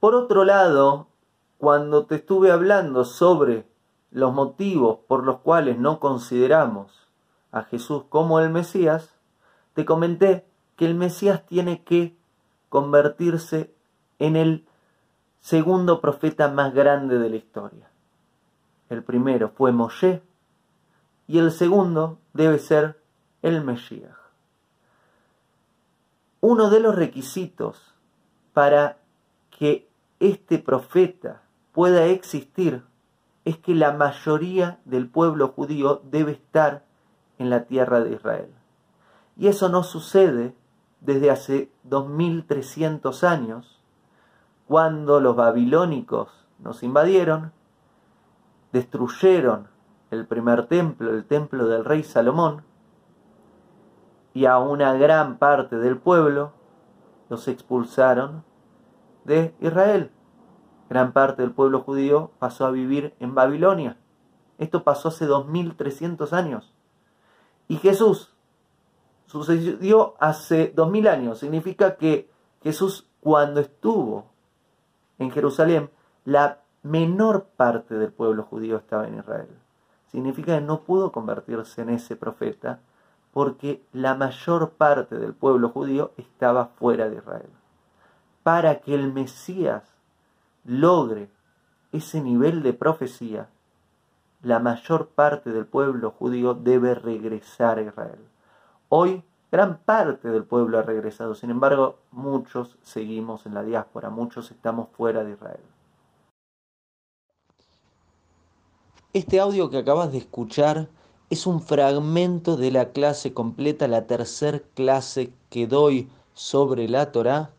Por otro lado, cuando te estuve hablando sobre los motivos por los cuales no consideramos a Jesús como el Mesías, te comenté que el Mesías tiene que convertirse en el segundo profeta más grande de la historia. El primero fue Moshe y el segundo debe ser el Mesías. Uno de los requisitos para que este profeta pueda existir es que la mayoría del pueblo judío debe estar en la tierra de Israel. Y eso no sucede desde hace 2300 años, cuando los babilónicos nos invadieron, destruyeron el primer templo, el templo del rey Salomón, y a una gran parte del pueblo los expulsaron de Israel. Gran parte del pueblo judío pasó a vivir en Babilonia. Esto pasó hace 2300 años. Y Jesús sucedió hace 2000 años. Significa que Jesús cuando estuvo en Jerusalén, la menor parte del pueblo judío estaba en Israel. Significa que no pudo convertirse en ese profeta porque la mayor parte del pueblo judío estaba fuera de Israel. Para que el Mesías logre ese nivel de profecía, la mayor parte del pueblo judío debe regresar a Israel. Hoy gran parte del pueblo ha regresado, sin embargo muchos seguimos en la diáspora, muchos estamos fuera de Israel. Este audio que acabas de escuchar es un fragmento de la clase completa, la tercera clase que doy sobre la Torá,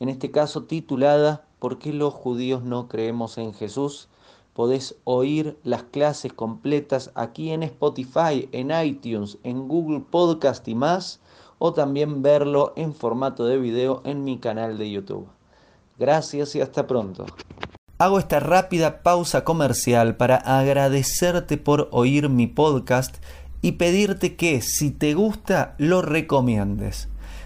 en este caso titulada ¿Por qué los judíos no creemos en Jesús? Podés oír las clases completas aquí en Spotify, en iTunes, en Google Podcast y más, o también verlo en formato de video en mi canal de YouTube. Gracias y hasta pronto. Hago esta rápida pausa comercial para agradecerte por oír mi podcast y pedirte que si te gusta lo recomiendes.